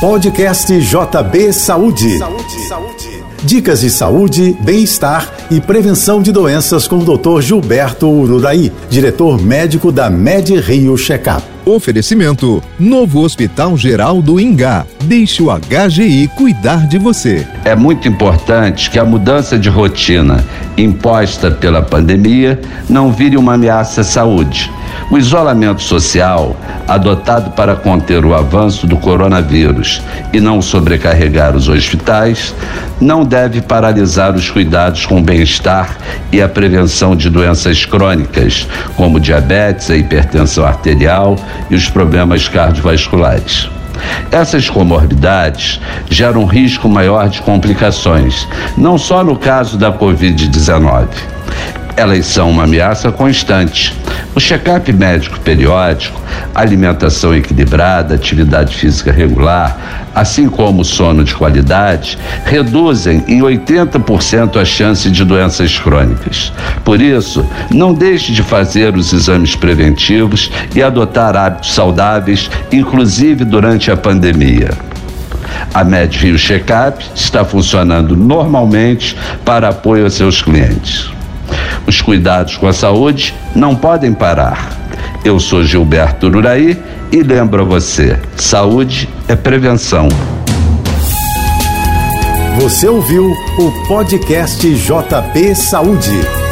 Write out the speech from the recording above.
Podcast JB Saúde. Saúde. Saúde. Dicas de saúde, bem-estar e prevenção de doenças com o Dr. Gilberto Ururaí, diretor médico da Med Rio Checkup. Oferecimento: Novo Hospital Geral do Ingá. Deixe o HGI cuidar de você. É muito importante que a mudança de rotina imposta pela pandemia não vire uma ameaça à saúde. O isolamento social, adotado para conter o avanço do coronavírus e não sobrecarregar os hospitais, não deve paralisar os cuidados com o bem-estar e a prevenção de doenças crônicas, como diabetes, a hipertensão arterial e os problemas cardiovasculares. Essas comorbidades geram um risco maior de complicações, não só no caso da Covid-19. Elas são uma ameaça constante. O check-up médico periódico, alimentação equilibrada, atividade física regular, assim como sono de qualidade, reduzem em 80% a chance de doenças crônicas. Por isso, não deixe de fazer os exames preventivos e adotar hábitos saudáveis, inclusive durante a pandemia. A MedRio Checkup está funcionando normalmente para apoio a seus clientes. Os cuidados com a saúde não podem parar. Eu sou Gilberto Uraí e lembro a você: saúde é prevenção. Você ouviu o podcast JP Saúde.